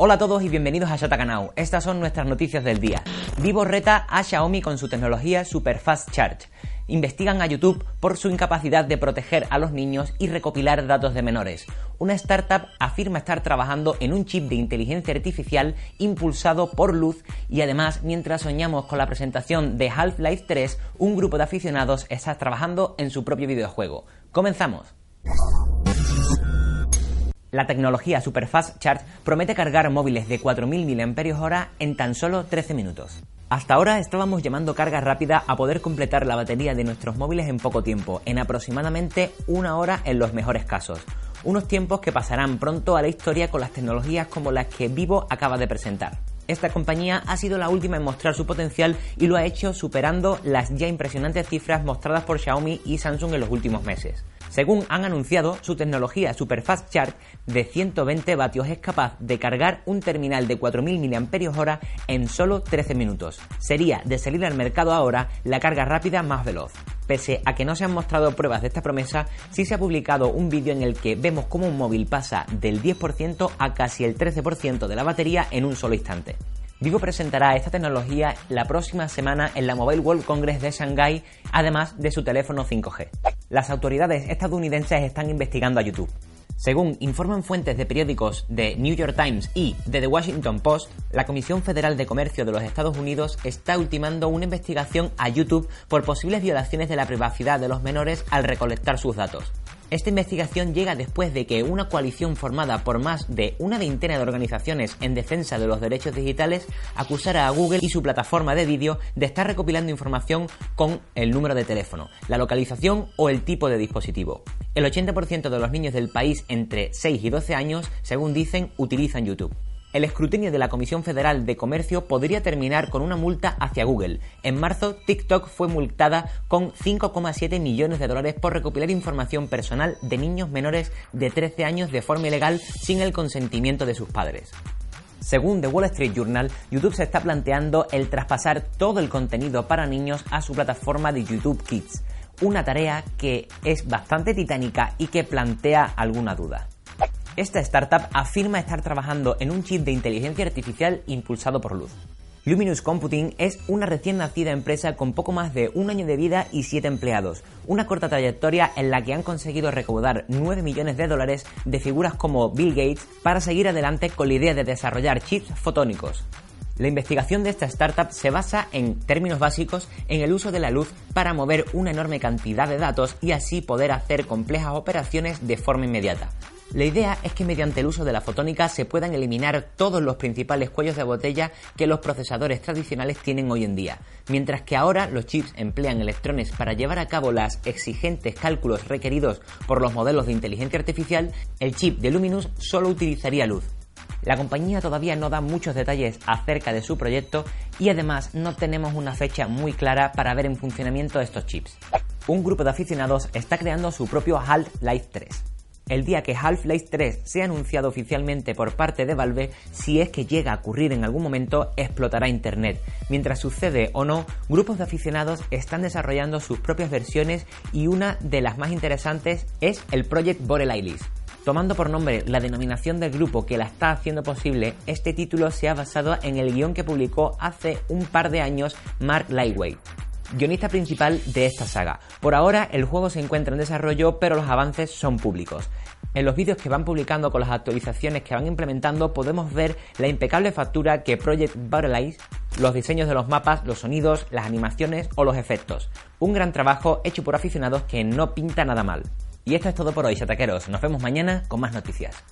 Hola a todos y bienvenidos a Shatakanau. Estas son nuestras noticias del día. Vivo reta a Xiaomi con su tecnología Super Fast Charge. Investigan a YouTube por su incapacidad de proteger a los niños y recopilar datos de menores. Una startup afirma estar trabajando en un chip de inteligencia artificial impulsado por luz y además mientras soñamos con la presentación de Half-Life 3, un grupo de aficionados está trabajando en su propio videojuego. Comenzamos. La tecnología Superfast Charge promete cargar móviles de 4.000 mAh en tan solo 13 minutos. Hasta ahora estábamos llamando carga rápida a poder completar la batería de nuestros móviles en poco tiempo, en aproximadamente una hora en los mejores casos. Unos tiempos que pasarán pronto a la historia con las tecnologías como las que Vivo acaba de presentar. Esta compañía ha sido la última en mostrar su potencial y lo ha hecho superando las ya impresionantes cifras mostradas por Xiaomi y Samsung en los últimos meses. Según han anunciado, su tecnología Superfast Charge de 120 vatios es capaz de cargar un terminal de 4.000 mAh en solo 13 minutos. Sería, de salir al mercado ahora, la carga rápida más veloz. Pese a que no se han mostrado pruebas de esta promesa, sí se ha publicado un vídeo en el que vemos cómo un móvil pasa del 10% a casi el 13% de la batería en un solo instante. Vivo presentará esta tecnología la próxima semana en la Mobile World Congress de Shanghai, además de su teléfono 5G. Las autoridades estadounidenses están investigando a YouTube. Según informan fuentes de periódicos de New York Times y de The Washington Post, la Comisión Federal de Comercio de los Estados Unidos está ultimando una investigación a YouTube por posibles violaciones de la privacidad de los menores al recolectar sus datos. Esta investigación llega después de que una coalición formada por más de una veintena de organizaciones en defensa de los derechos digitales acusara a Google y su plataforma de vídeo de estar recopilando información con el número de teléfono, la localización o el tipo de dispositivo. El 80% de los niños del país entre 6 y 12 años, según dicen, utilizan YouTube. El escrutinio de la Comisión Federal de Comercio podría terminar con una multa hacia Google. En marzo, TikTok fue multada con 5,7 millones de dólares por recopilar información personal de niños menores de 13 años de forma ilegal sin el consentimiento de sus padres. Según The Wall Street Journal, YouTube se está planteando el traspasar todo el contenido para niños a su plataforma de YouTube Kids, una tarea que es bastante titánica y que plantea alguna duda. Esta startup afirma estar trabajando en un chip de inteligencia artificial impulsado por luz. Luminous Computing es una recién nacida empresa con poco más de un año de vida y siete empleados, una corta trayectoria en la que han conseguido recaudar 9 millones de dólares de figuras como Bill Gates para seguir adelante con la idea de desarrollar chips fotónicos. La investigación de esta startup se basa en términos básicos en el uso de la luz para mover una enorme cantidad de datos y así poder hacer complejas operaciones de forma inmediata. La idea es que mediante el uso de la fotónica se puedan eliminar todos los principales cuellos de botella que los procesadores tradicionales tienen hoy en día, mientras que ahora los chips emplean electrones para llevar a cabo los exigentes cálculos requeridos por los modelos de inteligencia artificial, el chip de Luminous solo utilizaría luz. La compañía todavía no da muchos detalles acerca de su proyecto y además no tenemos una fecha muy clara para ver en funcionamiento estos chips. Un grupo de aficionados está creando su propio Half-Life 3 el día que Half-Life 3 sea anunciado oficialmente por parte de Valve, si es que llega a ocurrir en algún momento, explotará Internet. Mientras sucede o no, grupos de aficionados están desarrollando sus propias versiones y una de las más interesantes es el Project Borelailis. Tomando por nombre la denominación del grupo que la está haciendo posible, este título se ha basado en el guion que publicó hace un par de años Mark Lightway guionista principal de esta saga. Por ahora el juego se encuentra en desarrollo, pero los avances son públicos. En los vídeos que van publicando con las actualizaciones que van implementando podemos ver la impecable factura que Project Battle los diseños de los mapas, los sonidos, las animaciones o los efectos. Un gran trabajo hecho por aficionados que no pinta nada mal. Y esto es todo por hoy, chataqueros. Nos vemos mañana con más noticias.